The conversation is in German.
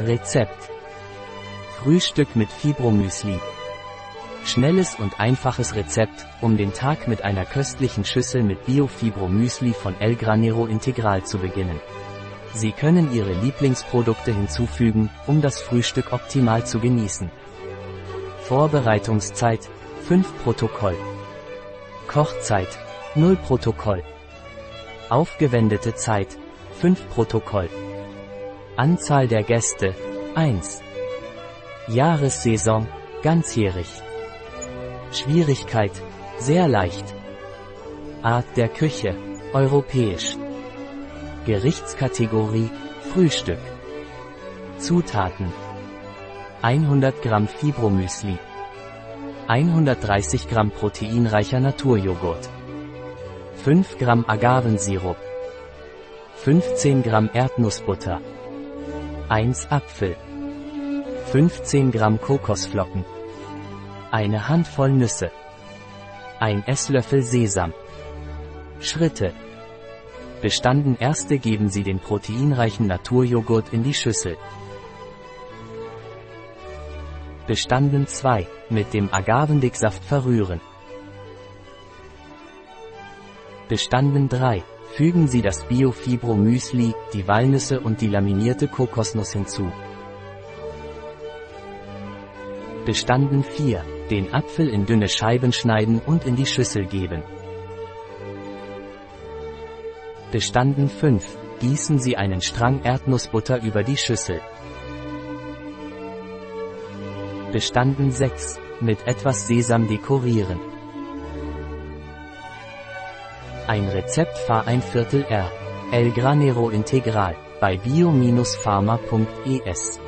Rezept. Frühstück mit Fibromüsli. Schnelles und einfaches Rezept, um den Tag mit einer köstlichen Schüssel mit Bio-Fibro-Müsli von El Granero Integral zu beginnen. Sie können Ihre Lieblingsprodukte hinzufügen, um das Frühstück optimal zu genießen. Vorbereitungszeit 5 Protokoll. Kochzeit 0 Protokoll. Aufgewendete Zeit 5 Protokoll. Anzahl der Gäste 1. Jahressaison ganzjährig. Schwierigkeit sehr leicht. Art der Küche europäisch. Gerichtskategorie Frühstück. Zutaten 100 Gramm Fibromüsli 130 Gramm proteinreicher Naturjoghurt 5 Gramm Agavensirup 15 Gramm Erdnussbutter 1 Apfel. 15 Gramm Kokosflocken. Eine Handvoll Nüsse. Ein Esslöffel Sesam. Schritte. Bestanden erste geben Sie den proteinreichen Naturjoghurt in die Schüssel. Bestanden 2 mit dem Agavendicksaft verrühren. Bestanden 3 Fügen Sie das Biofibro Müsli, die Walnüsse und die laminierte Kokosnuss hinzu. Bestanden 4. Den Apfel in dünne Scheiben schneiden und in die Schüssel geben. Bestanden 5. Gießen Sie einen Strang Erdnussbutter über die Schüssel. Bestanden 6. Mit etwas Sesam dekorieren. Ein Rezept Fahr ein Viertel R. El Granero Integral bei bio-pharma.es